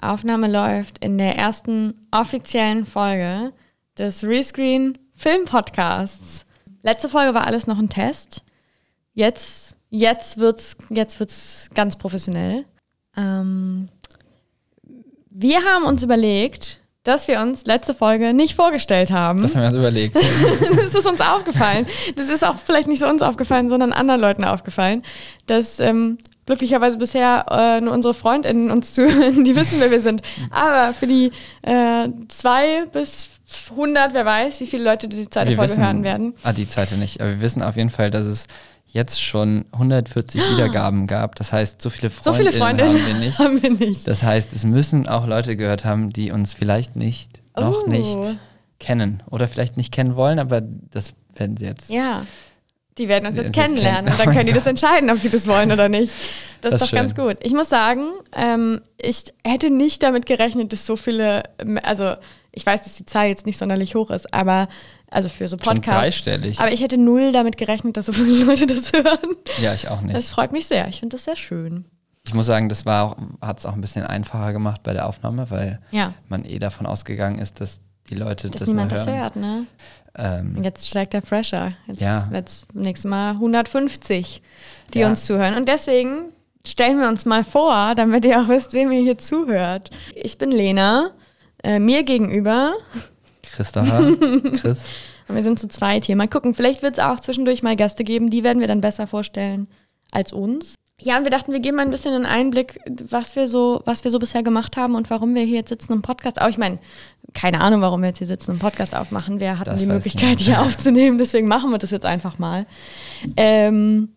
Aufnahme läuft in der ersten offiziellen Folge des Rescreen Film Podcasts. Letzte Folge war alles noch ein Test. Jetzt, jetzt wird's, jetzt wird's ganz professionell. Ähm, wir haben uns überlegt, dass wir uns letzte Folge nicht vorgestellt haben. Das haben wir uns überlegt. das ist uns aufgefallen. Das ist auch vielleicht nicht so uns aufgefallen, sondern anderen Leuten aufgefallen, dass ähm, glücklicherweise bisher äh, nur unsere FreundInnen uns zuhören, die wissen, wer wir sind. Aber für die äh, zwei bis 100, wer weiß, wie viele Leute die zweite Wir Folge wissen- hören werden. Ah, die zweite nicht. Aber wir wissen auf jeden Fall, dass es jetzt schon 140 Wiedergaben gab. Das heißt, so viele So Freundinnen viele Freundinnen haben wir nicht. haben wir nicht. Das heißt, es müssen auch Leute gehört haben, die uns vielleicht nicht, noch Oh. nicht kennen. Oder vielleicht nicht kennen wollen, aber das werden sie jetzt. Ja. Die werden uns jetzt kennenlernen kennen. und dann können die das entscheiden, ob sie das wollen oder nicht. Das, Das ist doch ganz schön. gut. Ich muss sagen, ähm, ich hätte nicht damit gerechnet, dass so viele, also ich weiß, dass die Zahl jetzt nicht sonderlich hoch ist, aber also für so Schon Podcasts. dreistellig. Aber ich hätte null damit gerechnet, dass so viele Leute das hören. ja, ich auch nicht. Das freut mich sehr. Ich finde das sehr schön. Ich muss sagen, das war auch, hat es auch ein bisschen einfacher gemacht bei der Aufnahme, weil Ja. man eh davon ausgegangen ist, dass die Leute Dass das mal niemand das hören. hört, ne? Ähm, jetzt steigt der Pressure. Jetzt Ja. wird es nächstes Mal 150, die Ja. uns zuhören. Und deswegen stellen wir uns mal vor, damit ihr auch wisst, wem ihr hier zuhört. Ich bin Lena. Äh, mir gegenüber. Christopher, Chris. Und wir sind zu zweit hier. Mal gucken, vielleicht wird es auch zwischendurch mal Gäste geben. Die werden wir dann besser vorstellen als uns. Ja, und wir dachten, wir geben mal ein bisschen einen Einblick, was wir so, was wir so bisher gemacht haben und warum wir hier jetzt sitzen und Podcast. Aber ich meine, keine Ahnung, warum wir jetzt hier sitzen und einen Podcast aufmachen. Wir hatten Das die Möglichkeit, niemand. hier aufzunehmen, deswegen machen wir das jetzt einfach mal. Ähm,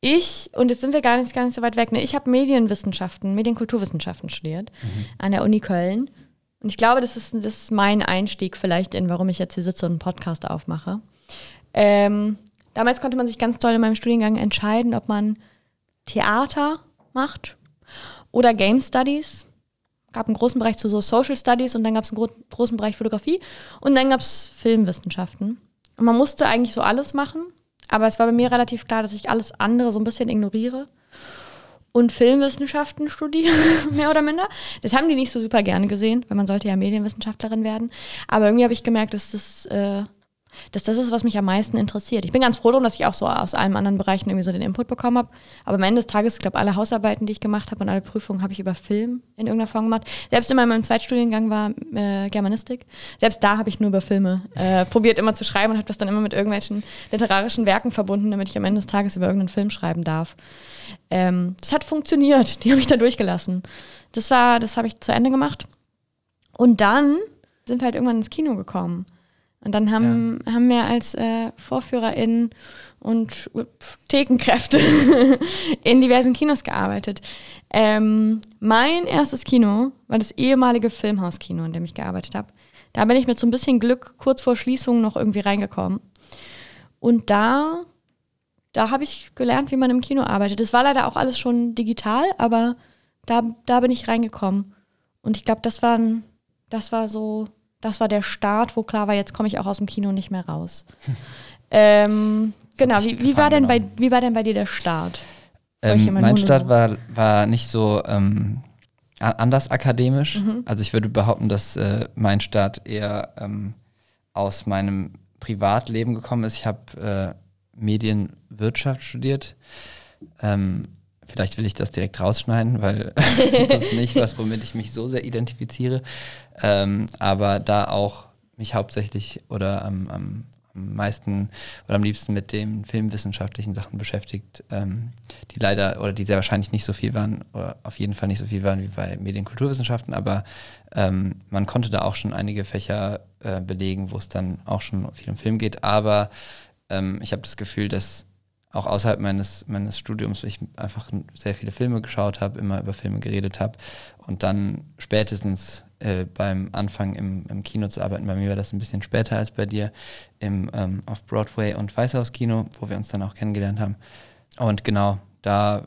ich, und jetzt sind wir gar nicht, gar nicht so weit weg, ne? ich habe Medienwissenschaften, Medienkulturwissenschaften studiert an der Uni Köln. Und ich glaube, das ist, das ist mein Einstieg vielleicht in, warum ich jetzt hier sitze und einen Podcast aufmache. Ähm, damals konnte man sich ganz toll in meinem Studiengang entscheiden, ob man Theater macht oder Game Studies. gab einen großen Bereich zu so Social Studies und dann gab es einen gro großen Bereich Fotografie und dann gab es Filmwissenschaften. Und man musste eigentlich so alles machen, aber es war bei mir relativ klar, dass ich alles andere so ein bisschen ignoriere und Filmwissenschaften studiere, mehr oder minder. Das haben die nicht so super gerne gesehen, weil man sollte ja Medienwissenschaftlerin werden. Aber irgendwie habe ich gemerkt, dass das, äh, dass das ist, was mich am meisten interessiert. Ich bin ganz froh darum, dass ich auch so aus allen anderen Bereichen irgendwie so den Input bekommen habe. Aber am Ende des Tages, ich glaube, alle Hausarbeiten, die ich gemacht habe und alle Prüfungen habe ich über Film in irgendeiner Form gemacht. Selbst in meinem Zweitstudiengang war äh, Germanistik. Selbst da habe ich nur über Filme äh, probiert immer zu schreiben und habe das dann immer mit irgendwelchen literarischen Werken verbunden, damit ich am Ende des Tages über irgendeinen Film schreiben darf. Ähm, das hat funktioniert. Die habe ich da durchgelassen. Das war, das habe ich zu Ende gemacht. Und dann sind wir halt irgendwann ins Kino gekommen. Und dann haben, haben wir als äh, VorführerInnen und Thekenkräfte in diversen Kinos gearbeitet. Ähm, mein erstes Kino war das ehemalige Filmhauskino, in dem ich gearbeitet habe. Da bin ich mit so ein bisschen Glück kurz vor Schließung noch irgendwie reingekommen. Und da, da habe ich gelernt, wie man im Kino arbeitet. Das war leider auch alles schon digital, aber da, da bin ich reingekommen. Und ich glaube, das das war so, das war der Start, wo klar war, jetzt komme ich auch aus dem Kino nicht mehr raus. ähm, genau, wie, wie, war denn bei, wie war denn bei dir der Start? Ähm, mein Monolog- Start war, war nicht so ähm, anders akademisch. Mhm. Also ich würde behaupten, dass äh, mein Start eher ähm, aus meinem Privatleben gekommen ist. Ich habe äh, Medienwirtschaft studiert. Vielleicht will ich das direkt rausschneiden, weil das ist nicht was, womit ich mich so sehr identifiziere. Ähm, aber da auch mich hauptsächlich oder am, am, am meisten oder am liebsten mit den filmwissenschaftlichen Sachen beschäftigt, ähm, die leider oder die sehr wahrscheinlich nicht so viel waren oder auf jeden Fall nicht so viel waren wie bei Medienkulturwissenschaften, aber ähm, man konnte da auch schon einige Fächer äh, belegen, wo es dann auch schon viel um Film geht, aber ähm, ich habe das Gefühl, dass auch außerhalb meines, meines Studiums ich einfach sehr viele Filme geschaut habe, immer über Filme geredet habe und dann spätestens äh, beim Anfang im, im Kino zu arbeiten, bei mir war das ein bisschen später als bei dir, im ähm, auf Broadway und Weißhaus Kino, wo wir uns dann auch kennengelernt haben. Und genau, da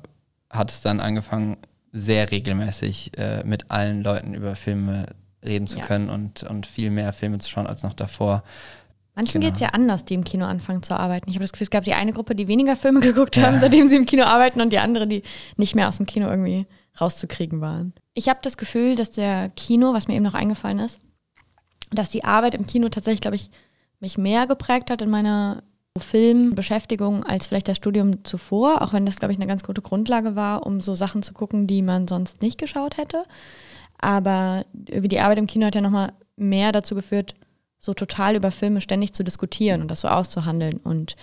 hat es dann angefangen, sehr regelmäßig äh, mit allen Leuten über Filme reden zu Ja. können und, und viel mehr Filme zu schauen als noch davor. Manchen Genau. geht es ja anders, die im Kino anfangen zu arbeiten. Ich habe das Gefühl, es gab die eine Gruppe, die weniger Filme geguckt Ja. haben, seitdem sie im Kino arbeiten, und die andere, die nicht mehr aus dem Kino irgendwie rauszukriegen waren. ich habe das Gefühl, dass der Kino, was mir eben noch eingefallen ist, dass die Arbeit im Kino tatsächlich, glaube ich, mich mehr geprägt hat in meiner Filmbeschäftigung als vielleicht das Studium zuvor, auch wenn das, glaube ich, eine ganz gute Grundlage war, um so Sachen zu gucken, die man sonst nicht geschaut hätte. Aber wie die Arbeit im Kino hat ja nochmal mehr dazu geführt, so total über Filme ständig zu diskutieren und das so auszuhandeln. Und,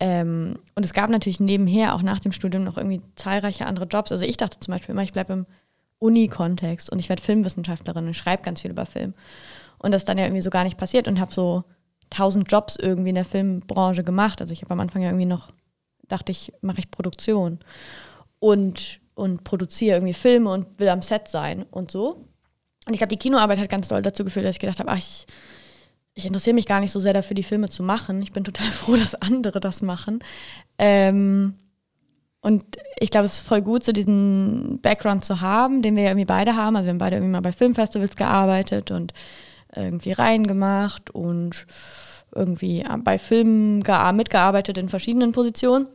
ähm, und es gab natürlich nebenher, auch nach dem Studium, noch irgendwie zahlreiche andere Jobs. Also ich dachte zum Beispiel immer, ich bleibe im Uni-Kontext und ich werde Filmwissenschaftlerin und schreibe ganz viel über Film. Und das ist dann ja irgendwie so gar nicht passiert und habe so tausend Jobs irgendwie in der Filmbranche gemacht. Also ich habe am Anfang ja irgendwie noch, dachte ich, mache ich Produktion und, und produziere irgendwie Filme und will am Set sein und so. Und ich glaube, die Kinoarbeit hat ganz doll dazu geführt, dass ich gedacht habe, ach, ich, ich interessiere mich gar nicht so sehr dafür, die Filme zu machen. Ich bin total froh, dass andere das machen. Ähm, und ich glaube, es ist voll gut, so diesen Background zu haben, den wir ja irgendwie beide haben. Also wir haben beide irgendwie mal bei Filmfestivals gearbeitet und irgendwie reingemacht und irgendwie bei Filmen mitgearbeitet in verschiedenen Positionen.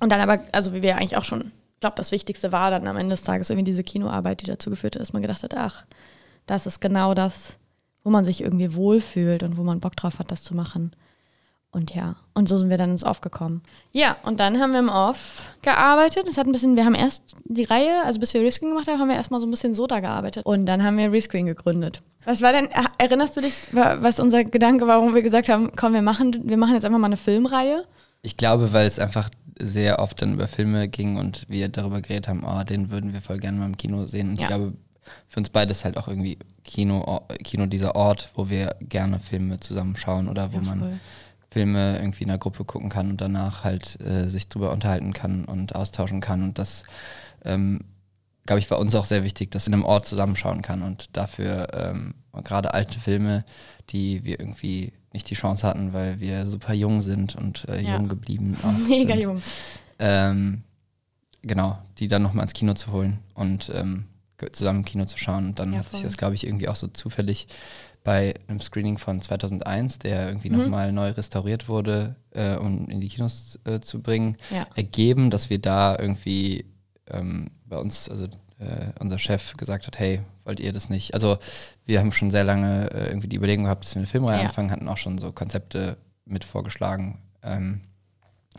Und dann aber, also wie wir eigentlich auch schon, ich glaube, das Wichtigste war dann am Ende des Tages irgendwie diese Kinoarbeit, die dazu geführt hat, dass man gedacht hat, ach, das ist genau das, wo man sich irgendwie wohlfühlt und wo man Bock drauf hat, das zu machen. Und ja, und so sind wir dann ins Off gekommen. Ja, und dann haben wir im Off gearbeitet. Es hat ein bisschen, wir haben erst die Reihe, also bis wir Rescreen gemacht haben, haben wir erstmal so ein bisschen so da gearbeitet. Und dann haben wir Rescreen gegründet. Was war denn, erinnerst du dich, was unser Gedanke war, warum wir gesagt haben, komm, wir machen, wir machen jetzt einfach mal eine Filmreihe? Ich glaube, weil es einfach sehr oft dann über Filme ging und wir darüber geredet haben, oh, den würden wir voll gerne mal im Kino sehen. Und ja. ich glaube, für uns beide ist halt auch irgendwie Kino, Kino dieser Ort, wo wir gerne Filme zusammenschauen oder wo ja, man Filme irgendwie in einer Gruppe gucken kann und danach halt äh, sich drüber unterhalten kann und austauschen kann. Und das, ähm, glaube ich, war uns auch sehr wichtig, dass in einem Ort zusammenschauen kann. Und dafür ähm, gerade alte Filme, die wir irgendwie nicht die Chance hatten, weil wir super jung sind und äh, ja. jung geblieben. Mega sind. jung. Ähm, genau, die dann nochmal ins Kino zu holen und ähm, zusammen im Kino zu schauen. Und dann ja, hat sich das, glaube ich, irgendwie auch so zufällig bei einem Screening von 2001, der irgendwie mhm. nochmal neu restauriert wurde, äh, um in die Kinos äh, zu bringen, ja. ergeben, dass wir da irgendwie ähm, bei uns, also äh, unser Chef gesagt hat, hey, wollt ihr das nicht? Also wir haben schon sehr lange äh, irgendwie die Überlegung gehabt, dass wir eine Filmreihe ja. anfangen, hatten auch schon so Konzepte mit vorgeschlagen. Ähm,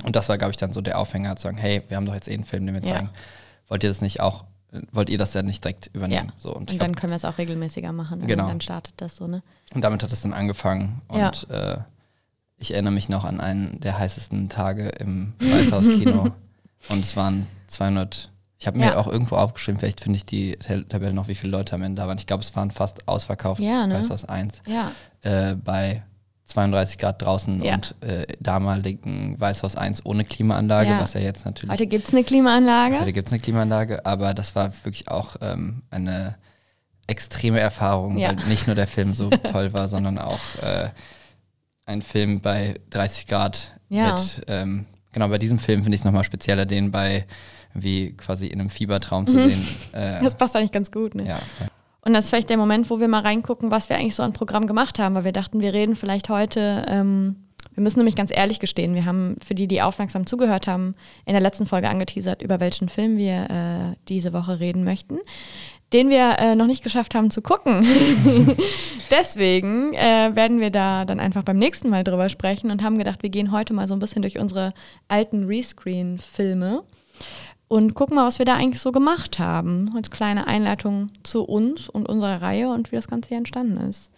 und das war, glaube ich, dann so der Aufhänger zu sagen, hey, wir haben doch jetzt eh einen Film, den wir zeigen. Ja. Wollt ihr das nicht auch wollt ihr das ja nicht direkt übernehmen. Ja. So, und, und dann hab, können wir es auch regelmäßiger machen. Ne? Genau. Und dann startet das so, ne? Und damit hat es dann angefangen. Und ja. äh, ich erinnere mich noch an einen der heißesten Tage im Weißhaus-Kino. und es waren 200. Ich habe mir ja. auch irgendwo aufgeschrieben, vielleicht finde ich die Tabelle noch, wie viele Leute am Ende da waren. Ich glaube, es waren fast ausverkauft. Ja, ne? Weißhaus 1. Ja. Äh, bei 32 Grad draußen ja. und äh, damaligen Weißhaus 1 ohne Klimaanlage, ja. was ja jetzt natürlich. Heute gibt es eine Klimaanlage. Heute gibt es eine Klimaanlage, aber das war wirklich auch ähm, eine extreme Erfahrung, ja. weil nicht nur der Film so toll war, sondern auch äh, ein Film bei 30 Grad mit, ähm, genau, bei diesem Film finde ich es nochmal spezieller, den bei wie quasi in einem Fiebertraum zu mhm. sehen. Äh, das passt eigentlich ganz gut, ne? Ja. Und das ist vielleicht der Moment, wo wir mal reingucken, was wir eigentlich so an Programm gemacht haben, weil wir dachten, wir reden vielleicht heute. Ähm, wir müssen nämlich ganz ehrlich gestehen, wir haben für die, die aufmerksam zugehört haben, in der letzten Folge angeteasert, über welchen Film wir äh, diese Woche reden möchten, den wir äh, noch nicht geschafft haben zu gucken. Deswegen äh, werden wir da dann einfach beim nächsten Mal drüber sprechen und haben gedacht, wir gehen heute mal so ein bisschen durch unsere alten Rescreen-Filme und gucken mal, was wir da eigentlich so gemacht haben. Als kleine Einleitung zu uns und unserer Reihe und wie das Ganze hier entstanden ist.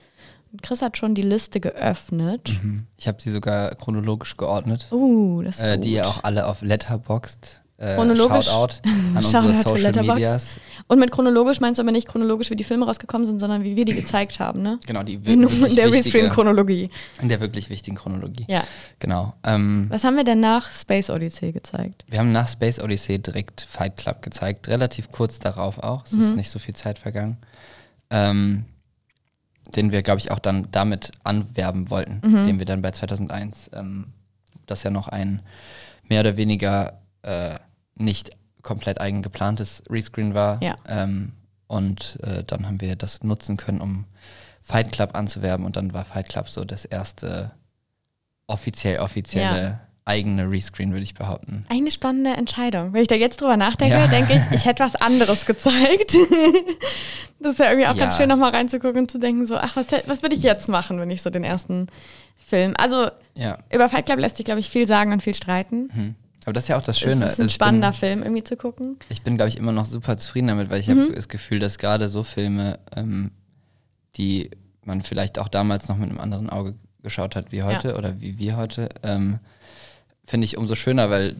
Chris hat schon die Liste geöffnet. Mhm. Ich habe sie sogar chronologisch geordnet. Uh, das ist äh, gut. Die ihr auch alle auf Letterboxd äh, chronologisch. Shoutout an unsere Social Medias. Und mit chronologisch meinst du aber nicht chronologisch, wie die Filme rausgekommen sind, sondern wie wir die gezeigt haben, ne? Genau, die in, in der Restream-Chronologie. In der wirklich wichtigen Chronologie. Ja. Genau. Ähm, Was haben wir denn nach Space Odyssey gezeigt? Wir haben nach Space Odyssey direkt Fight Club gezeigt, relativ kurz darauf auch. Es mhm. ist nicht so viel Zeit vergangen. Ähm, den wir, glaube ich, auch dann damit anwerben wollten, mhm. den wir dann bei 2001, ähm, das ja noch ein mehr oder weniger äh, nicht komplett eigen geplantes Rescreen war. Ja. Ähm, und äh, dann haben wir das nutzen können, um Fight Club anzuwerben. Und dann war Fight Club so das erste offiziell offizielle eigene Rescreen, würde ich behaupten. Eine spannende Entscheidung. Wenn ich da jetzt drüber nachdenke, Ja. denke ich, ich hätte was anderes gezeigt. das ist ja irgendwie auch ganz Ja. schön, nochmal reinzugucken und zu denken, so, ach, was, was würde ich jetzt machen, wenn ich so den ersten Film. Also Ja. über Fight Club lässt sich, glaube ich, viel sagen und viel streiten. Hm. Aber das ist ja auch das Es Schöne. ist ein Also spannender bin, Film, irgendwie zu gucken. ich bin, glaube ich, immer noch super zufrieden damit, weil ich Mhm. habe das Gefühl, dass gerade so Filme, ähm, die man vielleicht auch damals noch mit einem anderen Auge geschaut hat wie heute oder wie wir heute, ähm, finde ich umso schöner, weil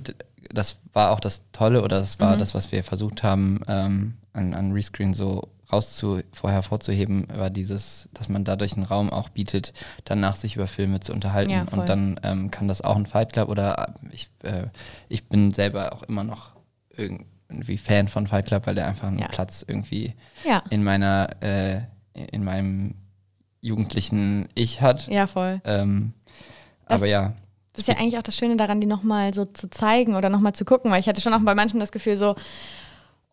das war auch das Tolle oder das Mhm. war das, was wir versucht haben, ähm, an, an Rescreen so rauszu, vorher hervorzuheben, war dieses, dass man dadurch einen Raum auch bietet, danach sich über Filme zu unterhalten. Ja, und dann ähm, kann das auch ein Fight Club oder äh, ich, äh, ich bin selber auch immer noch irgendwie Fan von Fight Club, weil der einfach einen Ja. Platz irgendwie Ja, in meiner, äh, in meinem jugendlichen Ich hat. ja, voll. Ähm, aber ja, Das ist ja eigentlich auch das Schöne daran, die nochmal so zu zeigen oder nochmal zu gucken, weil ich hatte schon auch bei manchen das Gefühl so,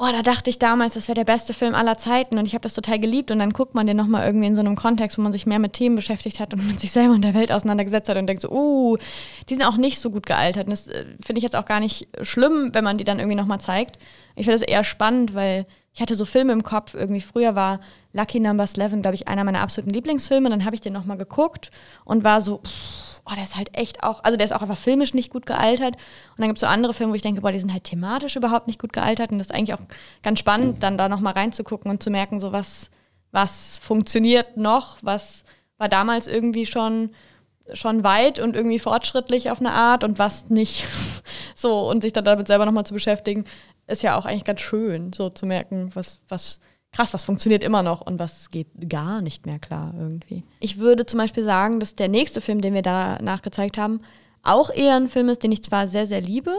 oh, da dachte ich damals, das wäre der beste Film aller Zeiten und ich habe das total geliebt und dann guckt man den nochmal irgendwie in so einem Kontext, wo man sich mehr mit Themen beschäftigt hat und mit sich selber und der Welt auseinandergesetzt hat und denkt so, uh, die sind auch nicht so gut gealtert. Und das äh, finde ich jetzt auch gar nicht schlimm, wenn man die dann irgendwie nochmal zeigt. Ich finde das eher spannend, weil ich hatte so Filme im Kopf, irgendwie früher war Lucky Number 11, glaube ich, einer meiner absoluten Lieblingsfilme, dann habe ich den nochmal geguckt und war so, pff, oh, der ist halt echt auch, also der ist auch einfach filmisch nicht gut gealtert. Und dann gibt es so andere Filme, wo ich denke, boah, die sind halt thematisch überhaupt nicht gut gealtert. Und das ist eigentlich auch ganz spannend, dann da nochmal reinzugucken und zu merken, so was, was funktioniert noch, was war damals irgendwie schon, schon weit und irgendwie fortschrittlich auf eine Art und was nicht. so, und sich dann damit selber nochmal zu beschäftigen, ist ja auch eigentlich ganz schön, so zu merken, was, was krass, was funktioniert immer noch und was geht gar nicht mehr klar irgendwie. Ich würde zum Beispiel sagen, dass der nächste Film, den wir danach gezeigt haben, auch eher ein Film ist, den ich zwar sehr, sehr liebe,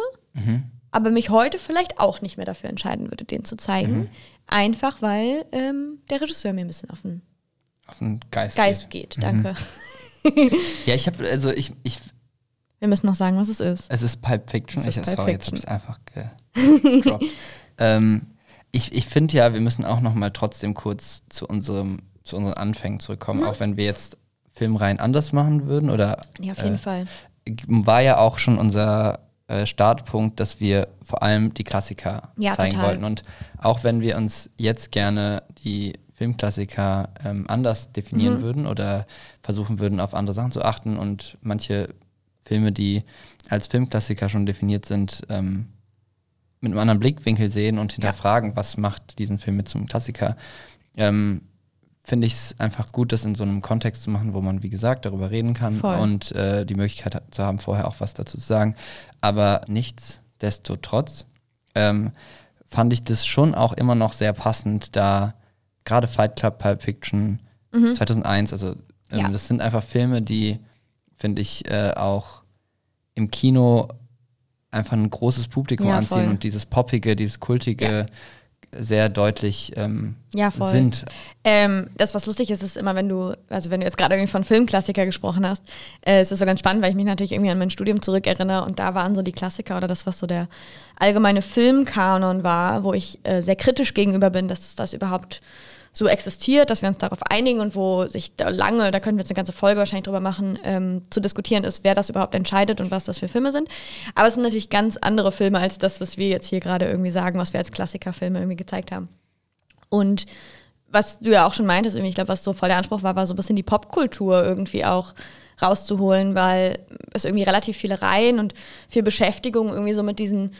aber mich heute vielleicht auch nicht mehr dafür entscheiden würde, den zu zeigen. Einfach weil ähm, der Regisseur mir ein bisschen auf den auf den Geist. Geist geht. geht. Danke. Ja, ich habe, also ich, ich, Wir müssen noch sagen, was es ist. es ist Pulp Fiction. Es ist ich, Pulp sorry, Fiction. jetzt habe ich es einfach gedroppt. ähm, ich ich finde ja, wir müssen auch noch mal trotzdem kurz zu unserem, zu unseren Anfängen zurückkommen, Mhm. auch wenn wir jetzt Filmreihen anders machen würden oder Ja, auf jeden äh, Fall. war ja auch schon unser äh, Startpunkt, dass wir vor allem die Klassiker Ja, zeigen total. wollten. Und auch wenn wir uns jetzt gerne die Filmklassiker ähm, anders definieren Mhm. würden oder versuchen würden, auf andere Sachen zu achten und manche Filme, die als Filmklassiker schon definiert sind, ähm, mit einem anderen Blickwinkel sehen und hinterfragen, was macht diesen Film mit zum Klassiker, ähm, finde ich es einfach gut, das in so einem Kontext zu machen, wo man, wie gesagt, darüber reden kann Voll. und äh, die Möglichkeit zu haben, vorher auch was dazu zu sagen. Aber nichtsdestotrotz ähm, fand ich das schon auch immer noch sehr passend, da gerade Fight Club, Pulp Fiction, 2001, also ähm, Ja. das sind einfach Filme, die, finde ich, äh, auch im Kino einfach ein großes Publikum Ja, anziehen voll. und dieses Poppige, dieses Kultige sehr deutlich ähm, Ja, voll. sind. Ähm, das, was lustig ist, ist immer, wenn du, also wenn du jetzt gerade irgendwie von Filmklassiker gesprochen hast, äh, es ist so ganz spannend, weil ich mich natürlich irgendwie an mein Studium zurückerinnere und da waren so die Klassiker oder das, was so der allgemeine Filmkanon war, wo ich äh, sehr kritisch gegenüber bin, dass das überhaupt so existiert, dass wir uns darauf einigen und wo sich da lange, da können wir jetzt eine ganze Folge wahrscheinlich drüber machen, ähm, zu diskutieren ist, wer das überhaupt entscheidet und was das für Filme sind. Aber es sind natürlich ganz andere Filme als das, was wir jetzt hier gerade irgendwie sagen, was wir als Klassikerfilme irgendwie gezeigt haben. Und was du ja auch schon meintest, ich glaube, was so voll der Anspruch war, war so ein bisschen die Popkultur irgendwie auch rauszuholen, weil es irgendwie relativ viele Reihen und viel Beschäftigung irgendwie so mit diesen,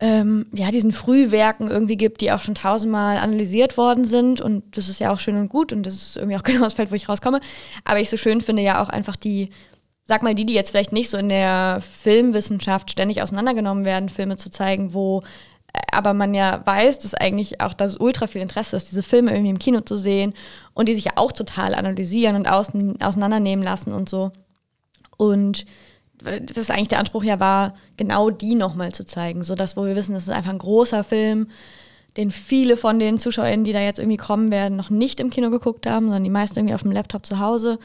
ähm, ja, diesen Frühwerken irgendwie gibt, die auch schon tausendmal analysiert worden sind. Und das ist ja auch schön und gut und das ist irgendwie auch genau das Feld, wo ich rauskomme. Aber ich so schön finde ja auch einfach die, sag mal, die, die jetzt vielleicht nicht so in der Filmwissenschaft ständig auseinandergenommen werden, Filme zu zeigen, wo äh, aber man ja weiß, dass eigentlich auch das ultra viel Interesse ist, diese Filme irgendwie im Kino zu sehen und die sich ja auch total analysieren und außen, auseinandernehmen lassen und so. Und das ist eigentlich der Anspruch ja war, genau die nochmal zu zeigen, so dass wo wir wissen, das ist einfach ein großer Film, den viele von den ZuschauerInnen, die da jetzt irgendwie kommen werden, noch nicht im Kino geguckt haben, sondern die meisten irgendwie auf dem Laptop zu Hause.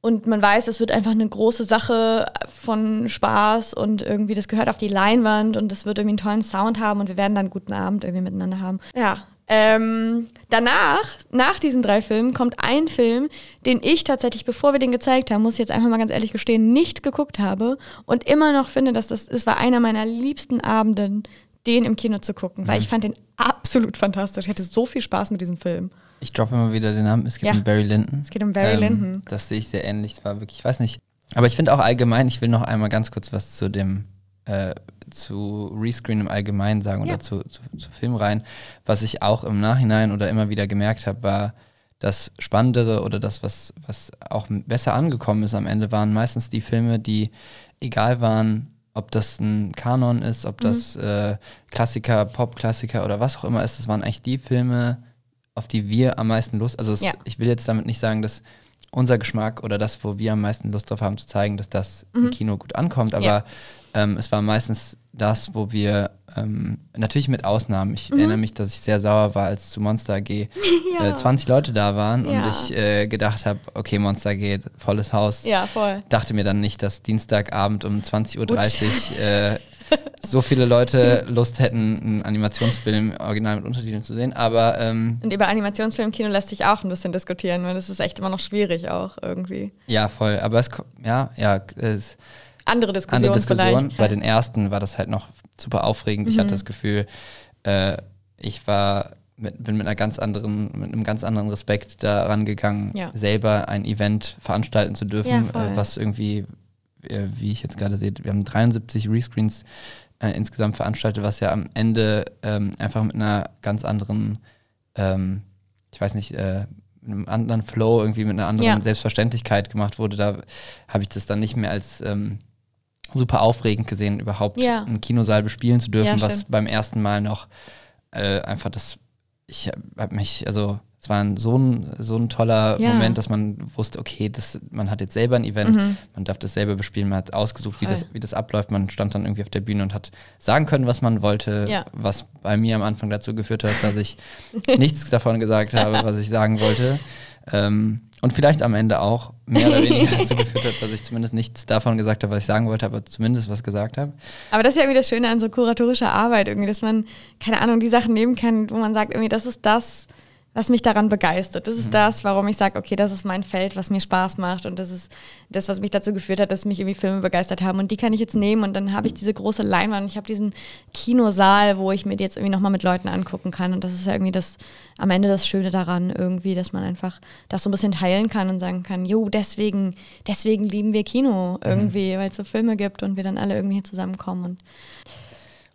Und man weiß, es wird einfach eine große Sache von Spaß und irgendwie, das gehört auf die Leinwand und das wird irgendwie einen tollen Sound haben und wir werden dann einen guten Abend irgendwie miteinander haben. Ja, Ähm, danach, nach diesen drei Filmen, kommt ein Film, den ich tatsächlich, bevor wir den gezeigt haben, muss ich jetzt einfach mal ganz ehrlich gestehen, nicht geguckt habe und immer noch finde, dass das, es war einer meiner liebsten Abenden, den im Kino zu gucken, weil Mhm. ich fand den absolut fantastisch. Ich hatte so viel Spaß mit diesem Film. Ich droppe immer wieder den Namen. Es geht Ja. um Barry Lyndon. Es geht um Barry Lyndon. Das sehe ich sehr ähnlich. Es war wirklich, ich weiß nicht. Aber ich finde auch allgemein, ich will noch einmal ganz kurz was zu dem, äh, zu Rescreen im Allgemeinen sagen Ja. oder zu, zu, zu Filmreihen. Was ich auch im Nachhinein oder immer wieder gemerkt habe, war, das Spannendere oder das, was, was auch besser angekommen ist am Ende, waren meistens die Filme, die egal waren, ob das ein Kanon ist, ob das äh, Klassiker, Pop-Klassiker oder was auch immer ist, das waren eigentlich die Filme, auf die wir am meisten Lust, also es, Ja. ich will jetzt damit nicht sagen, dass unser Geschmack oder das, wo wir am meisten Lust drauf haben zu zeigen, dass das im Kino gut ankommt, aber Ja. ähm, es war meistens das, wo wir ähm, natürlich mit Ausnahmen. Ich erinnere mich, dass ich sehr sauer war, als zu Monster AG Ja. äh, 20 Leute da waren Ja. und ich äh, gedacht habe, okay, Monster AG, volles Haus. Ja, voll. Dachte mir dann nicht, dass Dienstagabend um 20.30 Uhr äh, so viele Leute Lust hätten, einen Animationsfilm original mit Untertiteln zu sehen. Aber ähm, Und über Animationsfilm im Kino lässt sich auch ein bisschen diskutieren, weil das ist echt immer noch schwierig auch irgendwie. ja, voll. Aber es ja, ja, es Andere Diskussionen andere Diskussion. vielleicht. Bei den ersten war das halt noch super aufregend. Ich hatte das Gefühl, äh, ich war mit, bin mit einer ganz anderen, mit einem ganz anderen Respekt da rangegangen, Ja. selber ein Event veranstalten zu dürfen, Ja, äh, was irgendwie, äh, wie ich jetzt gerade sehe, wir haben 73 Rescreens äh, insgesamt veranstaltet, was ja am Ende ähm, einfach mit einer ganz anderen, ähm, ich weiß nicht, äh, mit einem anderen Flow, irgendwie mit einer anderen Ja. Selbstverständlichkeit gemacht wurde. Da habe ich das dann nicht mehr als ähm, super aufregend gesehen, überhaupt Ja. einen Kinosaal bespielen zu dürfen, Ja, was beim ersten Mal noch äh, einfach das, ich habe mich, also es war ein, so, ein, so ein toller Ja. Moment, dass man wusste, okay, das, man hat jetzt selber ein Event, Mhm. man darf das selber bespielen, man hat ausgesucht, wie Voll. das, wie das abläuft, man stand dann irgendwie auf der Bühne und hat sagen können, was man wollte, Ja. was bei mir am Anfang dazu geführt hat, dass ich nichts davon gesagt habe, was ich sagen wollte. Ähm, und vielleicht am Ende auch mehr oder weniger dazu geführt hat, dass ich zumindest nichts davon gesagt habe, was ich sagen wollte, aber zumindest was gesagt habe. Aber das ist ja irgendwie das Schöne an so kuratorischer Arbeit, irgendwie, dass man, keine Ahnung, die Sachen nehmen kann, wo man sagt, irgendwie, das ist das, was mich daran begeistert. Das ist Mhm. das, warum ich sage, okay, das ist mein Feld, was mir Spaß macht und das ist das, was mich dazu geführt hat, dass mich irgendwie Filme begeistert haben. Und die kann ich jetzt nehmen und dann habe ich diese große Leinwand. Ich habe diesen Kinosaal, wo ich mir die jetzt irgendwie nochmal mit Leuten angucken kann. Und das ist ja irgendwie das am Ende das Schöne daran, irgendwie, dass man einfach das so ein bisschen teilen kann und sagen kann, jo, deswegen, deswegen lieben wir Kino irgendwie, weil es so Filme gibt und wir dann alle irgendwie hier zusammenkommen. Und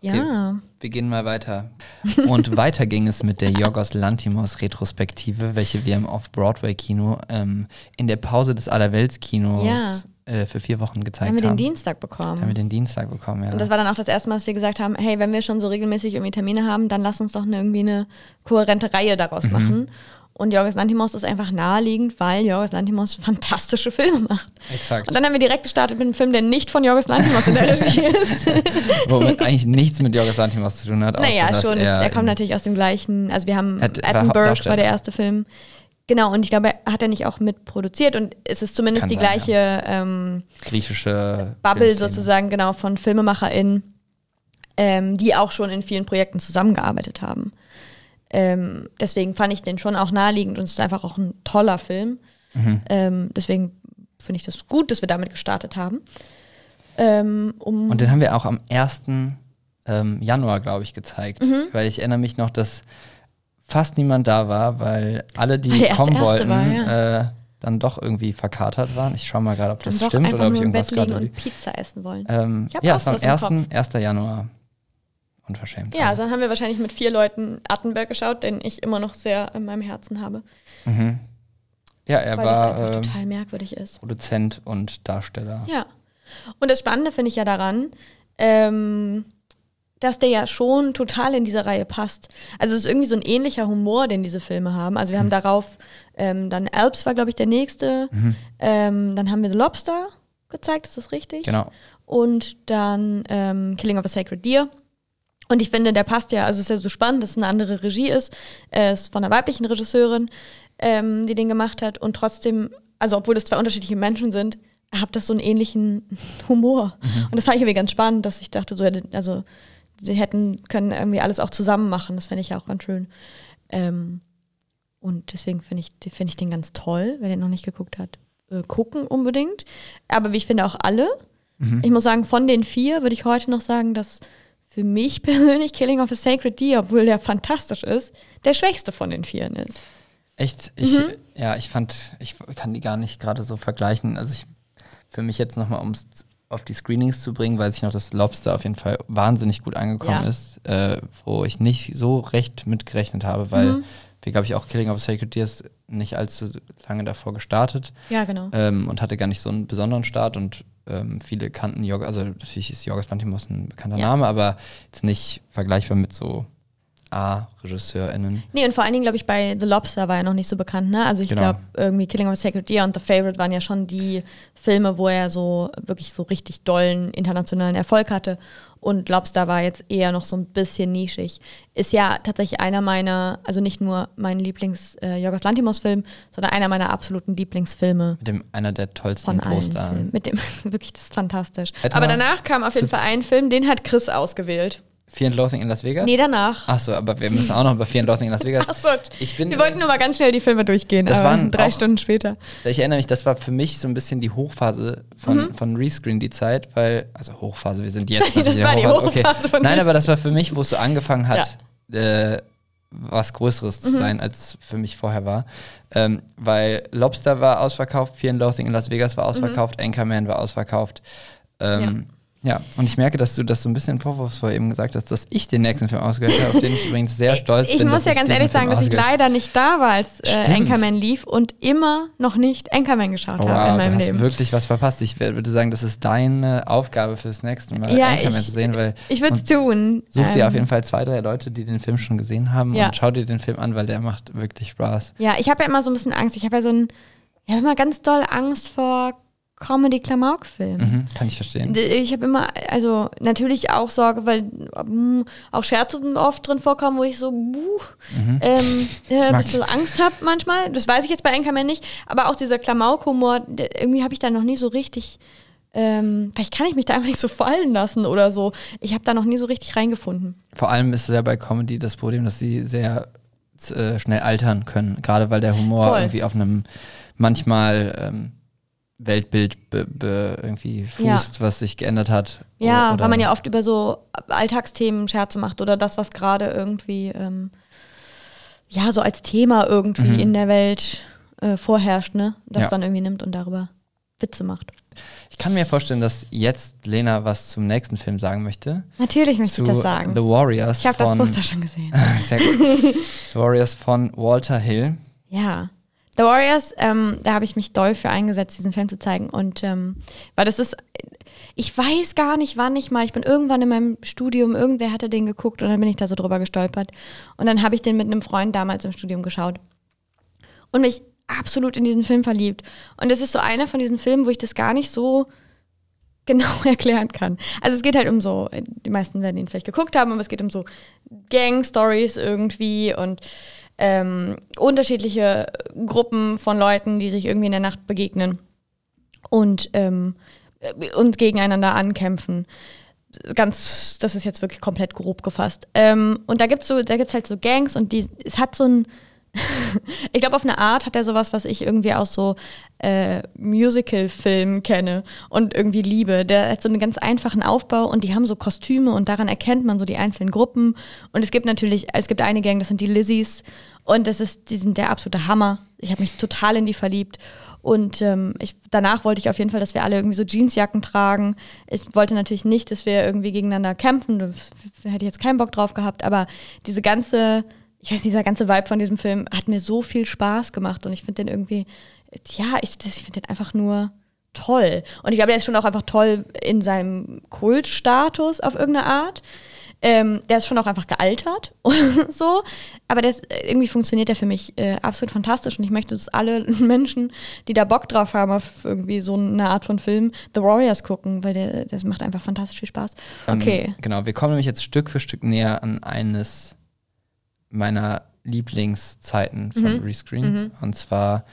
ja. Wir gehen mal weiter. Und weiter ging es mit der Yorgos Lantimos Retrospektive, welche wir im Off-Broadway-Kino ähm, in der Pause des Allerwelts-Kinos Ja. äh, für vier Wochen gezeigt haben wir haben. den Dienstag bekommen. haben wir den Dienstag bekommen, ja. Und das war dann auch das erste Mal, dass wir gesagt haben, hey, wenn wir schon so regelmäßig irgendwie Termine haben, dann lass uns doch eine, irgendwie eine kohärente Reihe daraus Mhm. machen. Und Jorgos Lantimos ist einfach naheliegend, weil Jorgos Lantimos fantastische Filme macht. Exakt. Und dann haben wir direkt gestartet mit einem Film, der nicht von Jorgos Lantimos in der Regie ist. Womit eigentlich nichts mit Yorgos Lantimos zu tun hat. außer naja, schon. Er, Er, kommt natürlich aus dem gleichen, also wir haben Er hat- war der erste Film. Genau, und ich glaube, er hat er nicht auch mitproduziert und es ist zumindest Kann die sein, gleiche ähm, griechische Bubble Filmszene. sozusagen, genau, von FilmemacherInnen, ähm, die auch schon in vielen Projekten zusammengearbeitet haben. Ähm, deswegen fand ich den schon auch naheliegend und es ist einfach auch ein toller Film. Mhm. Ähm, deswegen finde ich das gut, dass wir damit gestartet haben. Ähm, um Und den haben wir auch am 1. Ähm, Januar, glaube ich, gezeigt. Mhm. Weil ich erinnere mich noch, dass fast niemand da war, weil alle, die Weil kommen wollten, war, äh, dann doch irgendwie verkatert waren. Ich schaue mal gerade, ob dann das stimmt oder ob ich irgendwas gerade. Pizza essen wollen. Ähm, Ich ja, es war am sowas im 1. 1. Januar. Unverschämt. ja, also dann haben wir wahrscheinlich mit vier Leuten Attenberg geschaut, den ich immer noch sehr in meinem Herzen habe, Mhm. Ja, er weil das war einfach ähm, total merkwürdig ist. Produzent und Darsteller. Ja. Und das Spannende finde ich ja daran, ähm, dass der ja schon total in diese Reihe passt. Also es ist irgendwie so ein ähnlicher Humor, den diese Filme haben. Also wir haben darauf, ähm, dann Alps war, glaube ich, der nächste. Ähm, dann haben wir The Lobster gezeigt, ist das richtig? Genau. Und dann ähm, Killing of a Sacred Deer. Und ich finde, der passt ja, also es ist ja so spannend, dass es eine andere Regie ist. Er ist von einer weiblichen Regisseurin, ähm, die den gemacht hat. Und trotzdem, also obwohl das zwei unterschiedliche Menschen sind, hat das so einen ähnlichen Humor. Und das fand ich irgendwie ganz spannend, dass ich dachte, so, also sie hätten können irgendwie alles auch zusammen machen. Das fände ich ja auch ganz schön. Ähm, und deswegen finde ich, find ich den ganz toll, wer den noch nicht geguckt hat. Äh, gucken unbedingt. Aber wie ich finde auch alle. Mhm. Ich muss sagen, von den vier würde ich heute noch sagen, dass für mich persönlich Killing of a Sacred Deer, obwohl der fantastisch ist, der schwächste von den vieren ist. Echt? Ich, Mhm. ja, ich fand, ich kann die gar nicht gerade so vergleichen. Also ich, für mich jetzt nochmal, um es auf die Screenings zu bringen, weiß ich noch, dass Lobster auf jeden Fall wahnsinnig gut angekommen Ja. ist, äh, wo ich nicht so recht mitgerechnet habe, weil Mhm. wir, glaube ich, auch Killing of a Sacred Deer ist nicht allzu lange davor gestartet Ja, genau. ähm, und hatte gar nicht so einen besonderen Start und ähm, viele kannten Jorgos, also natürlich ist Jorgos Lantimos ein bekannter Ja. Name, aber jetzt nicht vergleichbar mit so A-RegisseurInnen. Nee, und vor allen Dingen, glaube ich, bei The Lobster war er noch nicht so bekannt, ne? Also ich Genau. glaube, irgendwie Killing of a Sacred Deer und The Favorite waren ja schon die Filme, wo er so wirklich so richtig dollen internationalen Erfolg hatte. Und Lobster war jetzt eher noch so ein bisschen nischig. Ist ja tatsächlich einer meiner, also nicht nur mein Lieblings äh, Lantimos-Film, sondern einer meiner absoluten Lieblingsfilme Mit dem einer der tollsten. Filmen. Mit dem, wirklich, das ist fantastisch. Weiter Aber danach kam auf jeden Fall ein Film, den hat Chris ausgewählt. Fear and Loathing in Las Vegas? Nee, danach. Achso, aber wir müssen auch noch über Fear and Loathing in Las Vegas. Achso, Ich bin wir wollten nur mal ganz schnell die Filme durchgehen, Das waren drei auch- Stunden später. Ich erinnere mich, das war für mich so ein bisschen die Hochphase von, Mhm. von Rescreen, die Zeit, weil, also Hochphase, wir sind jetzt Das war die Hochphase, Hochphase von Nein, aber das war für mich, wo es so angefangen hat, äh, was Größeres Mhm. zu sein, als für mich vorher war. Ähm, weil Lobster war ausverkauft, Fear and Loathing in Las Vegas war ausverkauft, Anchorman war ausverkauft. Ähm, ja. Und ich merke, dass du das so ein bisschen vorwurfsvoll eben gesagt hast, dass ich den nächsten Film ausgewählt habe, auf den ich übrigens sehr stolz Ich bin. muss dass ja ganz ehrlich Film sagen, dass ich leider nicht da war, als äh. Anchorman lief und immer noch nicht Anchorman geschaut Oh, habe wow, in meinem du hast Leben. wirklich was verpasst. Ich würde sagen, das ist deine Aufgabe fürs nächste Mal, Ja, Anchorman ich- zu sehen, weil Ich würde es tun. such dir Ähm, auf jeden Fall zwei, drei Leute, die den Film schon gesehen haben Ja. und schau dir den Film an, weil der macht wirklich Spaß. Ja, ich habe ja immer so ein bisschen Angst. Ich habe ja so ein, ich habe immer ganz doll Angst vor Comedy-Klamauk-Filmen. Mhm, kann ich verstehen. Ich habe immer, also natürlich auch Sorge, weil mm, auch Scherze oft drin vorkommen, wo ich so buh, Mhm. ähm, äh, ein bisschen Angst habe manchmal. Das weiß ich jetzt bei Anchorman nicht. Aber auch dieser Klamauk-Humor, irgendwie habe ich da noch nie so richtig, ähm, vielleicht kann ich mich da einfach nicht so fallen lassen oder so. Ich habe da noch nie so richtig reingefunden. Vor allem ist es ja bei Comedy das Problem, dass sie sehr äh, schnell altern können, gerade weil der Humor Voll. irgendwie auf einem manchmal ähm, Weltbild be, be, irgendwie fußt, was sich geändert hat. Ja, Oder- weil man ja oft über so Alltagsthemen Scherze macht oder das, was gerade irgendwie, ähm, ja, so als Thema irgendwie Mhm. in der Welt äh, vorherrscht, ne? Das Ja. dann irgendwie nimmt und darüber Witze macht. Ich kann mir vorstellen, dass jetzt Lena was zum nächsten Film sagen möchte. Natürlich möchte ich das sagen. The Warriors. Ich habe das Poster schon gesehen. Sehr gut. The Warriors von Walter Hill. Ja. The Warriors, ähm, da habe ich mich doll für eingesetzt, diesen Film zu zeigen. Und ähm, weil das ist, ich weiß gar nicht, wann ich mal, ich bin irgendwann in meinem Studium, irgendwer hatte den geguckt und dann bin ich da so drüber gestolpert. Und dann habe ich den mit einem Freund damals im Studium geschaut. Und mich absolut in diesen Film verliebt. Und es ist so einer von diesen Filmen, wo ich das gar nicht so genau erklären kann. Also es geht halt um so, die meisten werden ihn vielleicht geguckt haben, aber es geht um so Gang-Stories irgendwie und ähm, unterschiedliche Gruppen von Leuten, die sich irgendwie in der Nacht begegnen und, ähm, äh, und gegeneinander ankämpfen. Ganz, das ist jetzt wirklich komplett grob gefasst. Ähm, und da gibt's so, da gibt's halt so Gangs und die, es hat so ein, ich glaube, auf eine Art hat er sowas, was ich irgendwie aus so äh, Musical-Filmen kenne und irgendwie liebe. Der hat so einen ganz einfachen Aufbau und die haben so Kostüme und daran erkennt man so die einzelnen Gruppen. Und es gibt natürlich, es gibt eine Gang, das sind die Lizzies und das ist, die sind der absolute Hammer. Ich habe mich total in die verliebt. Und ähm, ich, danach wollte ich auf jeden Fall, dass wir alle irgendwie so Jeansjacken tragen. Ich wollte natürlich nicht, dass wir irgendwie gegeneinander kämpfen. Da hätte ich jetzt keinen Bock drauf gehabt. Aber diese ganze, ich weiß, dieser ganze Vibe von diesem Film hat mir so viel Spaß gemacht. Und ich finde den irgendwie, ja, ich, das- ich finde den einfach nur toll. Und ich glaube, der ist schon auch einfach toll in seinem Kultstatus auf irgendeine Art. Ähm, der ist schon auch einfach gealtert, so. Aber der ist, äh, irgendwie funktioniert der für mich äh, absolut fantastisch und ich möchte, dass alle Menschen, die da Bock drauf haben auf irgendwie so eine Art von Film, The Warriors gucken, weil der, das macht einfach fantastisch viel Spaß. Okay. Ähm, genau, wir kommen nämlich jetzt Stück für Stück näher an eines meiner Lieblingszeiten von Mhm. Rescreen. Und zwar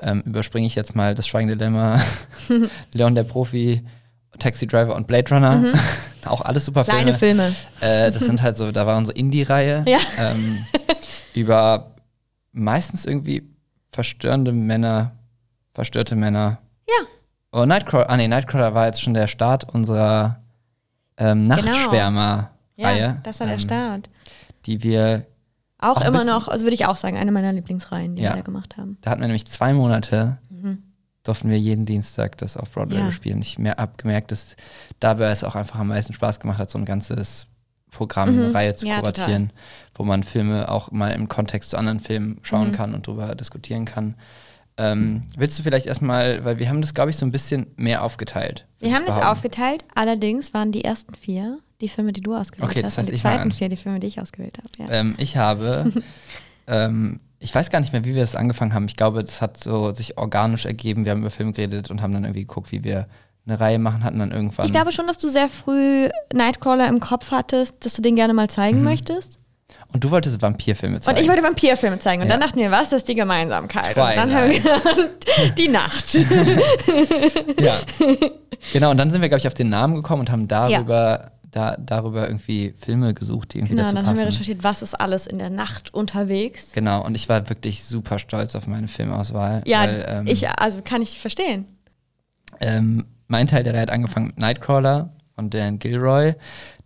ähm, überspringe ich jetzt mal das Schweigende Lämmer, Leon der Profi, Taxi Driver und Blade Runner. Auch alles super Mhm. Kleine Filme. Filme. Äh, das sind halt so, da war unsere Indie-Reihe. Ja. Ähm, über meistens irgendwie verstörende Männer, verstörte Männer. Ja. Oh, Nightcrawler, ah nee, Nightcrawler war jetzt schon der Start unserer ähm, Nachtschwärmer-Reihe. Genau. Ja, das war der ähm, Start. Die wir, Auch, immer noch, also würde ich auch sagen, eine meiner Lieblingsreihen, die Ja. wir da gemacht haben. da hatten wir nämlich zwei Monate, Mhm. durften wir jeden Dienstag das auf Broadway Ja. spielen. Ich habe gemerkt, dass dabei es auch einfach am meisten Spaß gemacht hat, so ein ganzes Programm, Mhm. eine Reihe zu Ja, kuratieren, wo man Filme auch mal im Kontext zu anderen Filmen schauen Mhm. kann und drüber diskutieren kann. Ähm, willst du vielleicht erstmal, weil wir haben das, glaube ich, so ein bisschen mehr aufgeteilt. Wir haben das aufgeteilt, allerdings waren die ersten vier die Filme, die du ausgewählt Okay, das hast. heißt, und die zweiten vier die Filme, die ich ausgewählt habe. Ja. Ähm, ich habe, ähm, ich weiß gar nicht mehr, wie wir das angefangen haben. Ich glaube, das hat so sich organisch ergeben. Wir haben über Filme geredet und haben dann irgendwie geguckt, wie wir eine Reihe machen, hatten dann irgendwann. Ich glaube schon, dass du sehr früh Nightcrawler im Kopf hattest, dass du den gerne mal zeigen möchtest. und du wolltest Vampirfilme zeigen. Und ich wollte Vampirfilme zeigen. Und Ja. dann dachten wir, was ist die Gemeinsamkeit? Und dann haben wir Twilight. die Nacht. Ja. genau, und dann sind wir, glaube ich, auf den Namen gekommen und haben darüber, da, darüber irgendwie Filme gesucht, die irgendwie Genau, dazu dann haben passen. wir recherchiert, was ist alles in der Nacht unterwegs. Genau, und ich war wirklich super stolz auf meine Filmauswahl. Ja, weil, ähm, ich, also kann ich verstehen. Ähm, mein Teil der Reihe hat angefangen mit Nightcrawler von Dan Gilroy.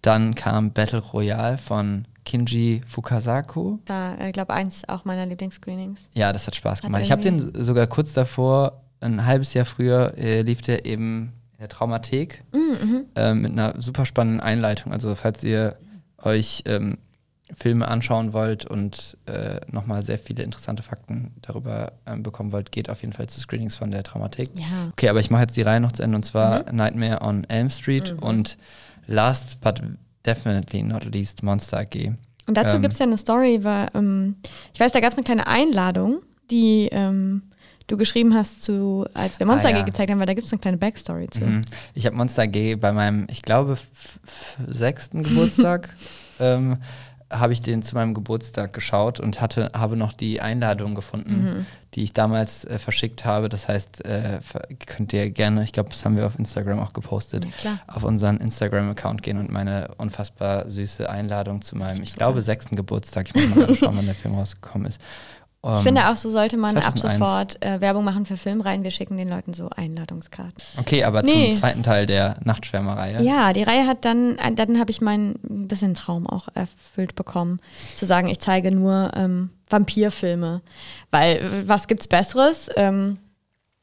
Dann kam Battle Royale von Kinji Fukasaku. Da, ich glaube, eins auch meiner Lieblingsscreenings. Ja, das hat Spaß Hat gemacht. Ich habe den sogar kurz davor, ein halbes Jahr früher, äh, lief der eben der Traumathek Mhm, ähm, mit einer super spannenden Einleitung. Also falls ihr euch ähm, Filme anschauen wollt und äh, nochmal sehr viele interessante Fakten darüber ähm, bekommen wollt, geht auf jeden Fall zu Screenings von der Traumathek. Ja. Okay, aber ich mache jetzt die Reihe noch zu Ende und zwar Nightmare on Elm Street und last but definitely not least Monster AG. Und dazu Ähm. gibt es ja eine Story, weil, ähm, ich weiß, da gab es eine kleine Einladung, die ähm, du geschrieben hast, zu, als wir Monster Ah, ja. AG gezeigt haben, weil da gibt es eine kleine Backstory zu. Mhm. Ich habe Monster AG bei meinem, ich glaube, sechsten Geburtstag ähm, habe ich den zu meinem Geburtstag geschaut und hatte, habe noch die Einladung gefunden, Mhm. die ich damals äh, verschickt habe. Das heißt, äh, könnt ihr gerne, ich glaube, das haben wir auf Instagram auch gepostet, Ja, auf unseren Instagram-Account gehen und meine unfassbar süße Einladung zu meinem, ich glaube, sechsten Geburtstag, ich muss mal schauen, wann der Film rausgekommen ist. Ich Ähm, finde auch, so sollte man ab 2001. sofort äh, Werbung machen für Filmreihen. Wir schicken den Leuten so Einladungskarten. Okay, aber Nee. zum zweiten Teil der Nachtschwärmerreihe. Ja, die Reihe hat dann, äh, dann habe ich meinen ein bisschen Traum auch erfüllt bekommen, zu sagen, ich zeige nur ähm, Vampirfilme. Weil äh, was gibt's Besseres? Ähm,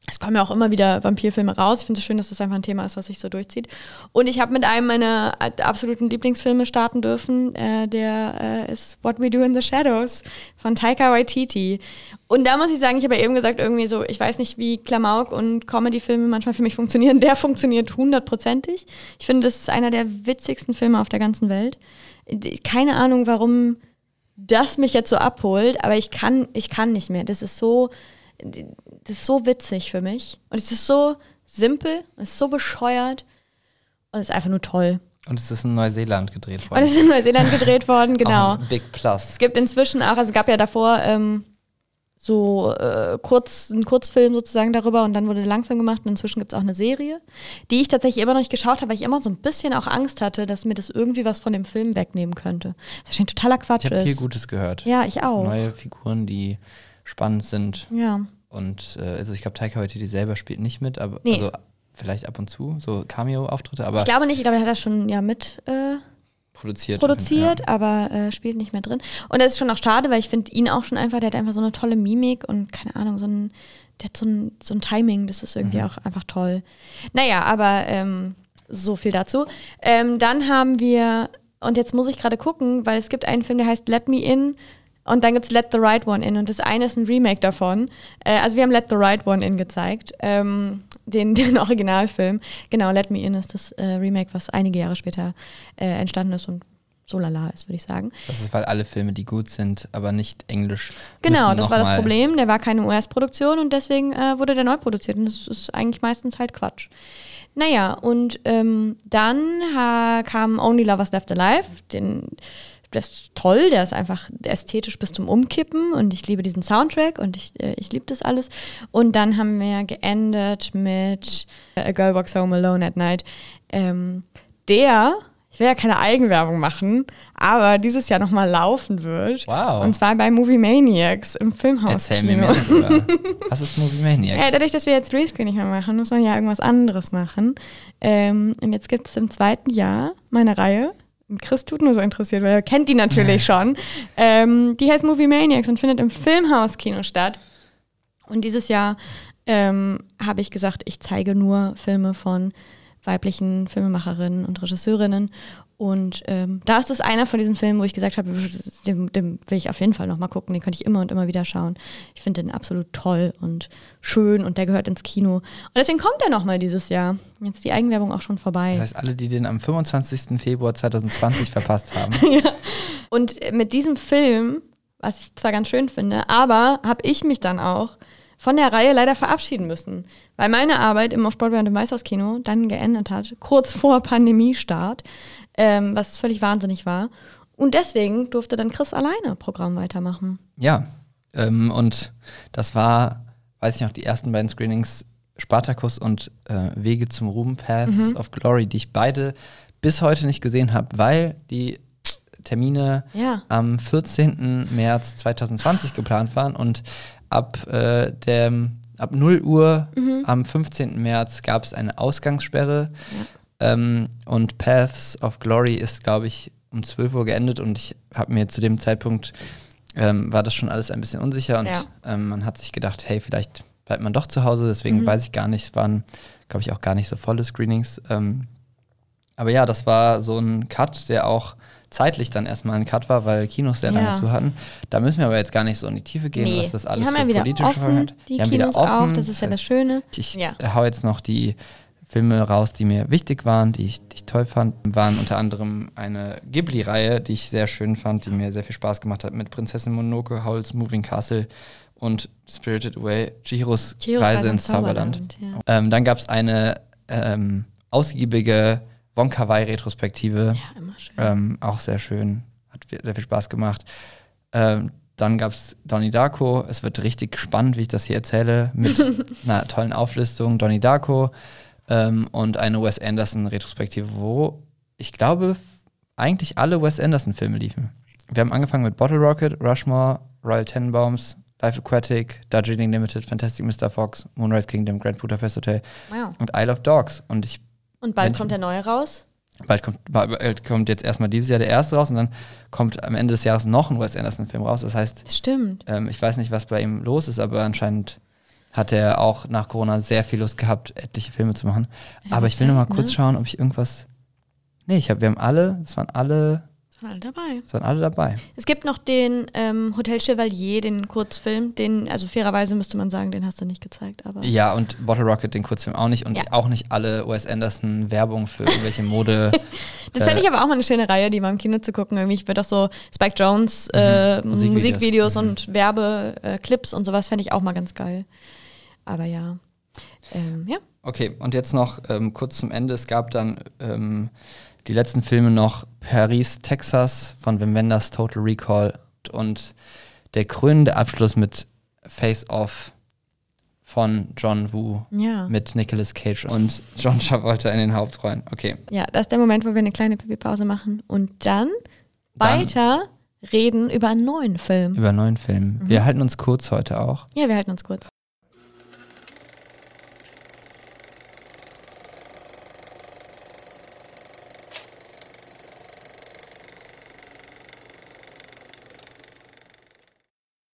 es kommen ja auch immer wieder Vampirfilme raus. Ich finde es schön, dass das einfach ein Thema ist, was sich so durchzieht. Und ich habe mit einem meiner äh, absoluten Lieblingsfilme starten dürfen. Äh, der äh, ist What We Do in the Shadows von Taika Waititi. Und da muss ich sagen, ich habe ja eben gesagt, irgendwie so, ich weiß nicht, wie Klamauk und Comedy-Filme manchmal für mich funktionieren. Der funktioniert hundertprozentig. Ich finde, das ist einer der witzigsten Filme auf der ganzen Welt. Keine Ahnung, warum das mich jetzt so abholt, aber ich kann, ich kann nicht mehr. Das ist so, das ist so witzig für mich. Und es ist so simpel, es ist so bescheuert und es ist einfach nur toll. Und es ist in Neuseeland gedreht Und worden. es ist in Neuseeland gedreht worden, genau. Ein Big Plus. Es gibt inzwischen auch, also es gab ja davor ähm, so äh, kurz, einen Kurzfilm sozusagen darüber und dann wurde der Langfilm gemacht und inzwischen gibt es auch eine Serie, die ich tatsächlich immer noch nicht geschaut habe, weil ich immer so ein bisschen auch Angst hatte, dass mir das irgendwie was von dem Film wegnehmen könnte. Das wahrscheinlich totaler Quatsch Ich habe viel Gutes gehört. Ja, ich auch. Neue Figuren, die spannend sind. Ja. Und äh, also ich glaube, Taika Waititi selber spielt nicht mit, aber Nee. also vielleicht ab und zu, so Cameo-Auftritte, aber Ich glaube nicht, ich glaube, er hat das schon ja mit äh, produziert. produziert, Ja. aber äh, spielt nicht mehr drin. Und das ist schon auch schade, weil ich finde ihn auch schon einfach, der hat einfach so eine tolle Mimik und keine Ahnung, so ein, der hat so ein, so ein Timing, das ist irgendwie auch einfach toll. Naja, aber ähm, so viel dazu. Ähm, dann haben wir, und jetzt muss ich gerade gucken, weil es gibt einen Film, der heißt Let Me In. Und dann gibt es Let the Right One In. Und das eine ist ein Remake davon. Äh, also wir haben Let the Right One In gezeigt. Ähm, den, den Originalfilm. Genau, Let Me In ist das äh, Remake, was einige Jahre später äh, entstanden ist und so lala ist, würde ich sagen. Das ist, weil alle Filme, die gut sind, aber nicht englisch. Genau, das war das Problem. Der war keine US-Produktion und deswegen äh, wurde der neu produziert. Und das ist eigentlich meistens halt Quatsch. Naja, und ähm, dann ha, kam Only Lovers Left Alive. Den, das ist toll, der ist einfach ästhetisch bis zum Umkippen und ich liebe diesen Soundtrack und ich, äh, ich liebe das alles. Und dann haben wir geendet mit A Girl Walks Home Alone at Night. Ähm, der, ich will ja keine Eigenwerbung machen, aber dieses Jahr nochmal laufen wird. Wow. Und zwar bei Movie Maniacs im Filmhaus. Erzähl mir mehr. Was ist Movie Maniacs? Ja, dadurch, dass wir jetzt Rescreen nicht mehr machen, muss man ja irgendwas anderes machen. Ähm, und jetzt gibt es im zweiten Jahr meine Reihe. Chris tut nur so interessiert, weil er kennt die natürlich schon. Ähm, die heißt Movie Maniacs und findet im Filmhaus-Kino statt. Und dieses Jahr ähm, habe ich gesagt, ich zeige nur Filme von weiblichen Filmemacherinnen und Regisseurinnen. Und ähm, da ist es einer von diesen Filmen, wo ich gesagt habe, den, den will ich auf jeden Fall nochmal gucken. Den könnte ich immer und immer wieder schauen. Ich finde den absolut toll und schön und der gehört ins Kino. Und deswegen kommt er nochmal dieses Jahr. Jetzt ist die Eigenwerbung auch schon vorbei. Das heißt, alle, die den am 25. Februar 2020 verpasst haben. ja. Und mit diesem Film, was ich zwar ganz schön finde, aber habe ich mich dann auch von der Reihe leider verabschieden müssen, weil meine Arbeit im Off-Broadway und im Weißhauskino dann geendet hat, kurz vor Pandemiestart, ähm, was völlig wahnsinnig war. Und deswegen durfte dann Chris alleine Programm weitermachen. Ja, ähm, und das war, weiß ich noch, die ersten beiden Screenings Spartacus und äh, Wege zum Ruhm, Paths mhm. of Glory, die ich beide bis heute nicht gesehen habe, weil die Termine ja. am 14. März 2020 geplant waren und ab, äh, dem, ab 0 Uhr mhm. am 15. März gab es eine Ausgangssperre. Ja. Ähm, und Paths of Glory ist, glaube ich, um 12 Uhr geendet und ich habe mir zu dem Zeitpunkt, ähm, war das schon alles ein bisschen unsicher und ja. ähm, man hat sich gedacht, hey, vielleicht bleibt man doch zu Hause, deswegen mhm. weiß ich gar nicht, es waren, glaube ich, auch gar nicht so volle Screenings. Ähm, aber ja, das war so ein Cut, der auch zeitlich dann erstmal ein Cut war, weil Kinos sehr ja. lange zu hatten. Da müssen wir aber jetzt gar nicht so in die Tiefe gehen, nee. was das alles die haben für ja politische Folgen hat. Die, die haben Kinos wieder offen. auch, das ist ja das Schöne. Ich ja. hau jetzt noch die Filme raus, die mir wichtig waren, die ich, die ich toll fand, waren unter anderem eine Ghibli-Reihe, die ich sehr schön fand, die mir sehr viel Spaß gemacht hat, mit Prinzessin Mononoke, Howl's Moving Castle und Spirited Away, Chihiros, Reise ins Zauberland. Zauberland ja. ähm, dann gab es eine ähm, ausgiebige Wonka Wai Retrospektive. Ja, immer schön. Ähm, auch sehr schön. Hat sehr viel Spaß gemacht. Ähm, dann gab es Donnie Darko. Es wird richtig spannend, wie ich das hier erzähle, mit einer tollen Auflistung. Donnie Darko ähm, und eine Wes Anderson Retrospektive, wo ich glaube, eigentlich alle Wes Anderson Filme liefen. Wir haben angefangen mit Bottle Rocket, Rushmore, Royal Tenenbaums, Life Aquatic, Darjeeling Limited, Fantastic Mr. Fox, Moonrise Kingdom, Grand Budapest Hotel wow. und Isle of Dogs. Und ich und bald kommt der neue raus? Bald kommt, bald kommt jetzt erstmal dieses Jahr der erste raus und dann kommt am Ende des Jahres noch ein Wes Anderson-Film raus. Das heißt, das stimmt. Ähm, ich weiß nicht, was bei ihm los ist, aber anscheinend hat er auch nach Corona sehr viel Lust gehabt, etliche Filme zu machen. Ja, aber ich will noch mal kurz ne? schauen, ob ich irgendwas. Nee, ich hab, wir haben alle, das waren alle waren alle dabei. Sind alle dabei. Es gibt noch den ähm, Hotel Chevalier, den Kurzfilm, den, also fairerweise müsste man sagen, den hast du nicht gezeigt, aber. Ja, und Bottle Rocket, den Kurzfilm auch nicht und ja. auch nicht alle Wes Anderson Werbung für irgendwelche Mode. das fände ich aber auch mal eine schöne Reihe, die mal im Kino zu gucken. Irgendwie, ich würde auch so Spike Jones mhm. äh, Musikvideos, Musikvideos mhm. und Werbeclips und sowas fände ich auch mal ganz geil. Aber ja. Ähm, ja. Okay, und jetzt noch ähm, kurz zum Ende. Es gab dann ähm, die letzten Filme noch Paris, Texas von Wim Wenders, Total Recall und der krönende Abschluss mit Face Off von John Woo ja. mit Nicolas Cage und John Travolta in den Hauptrollen. Okay. Ja, das ist der Moment, wo wir eine kleine Pipi-Pause machen und dann, dann, weiter reden über einen neuen Film. Über einen neuen Film. Mhm. Wir halten uns kurz heute auch. Ja, wir halten uns kurz.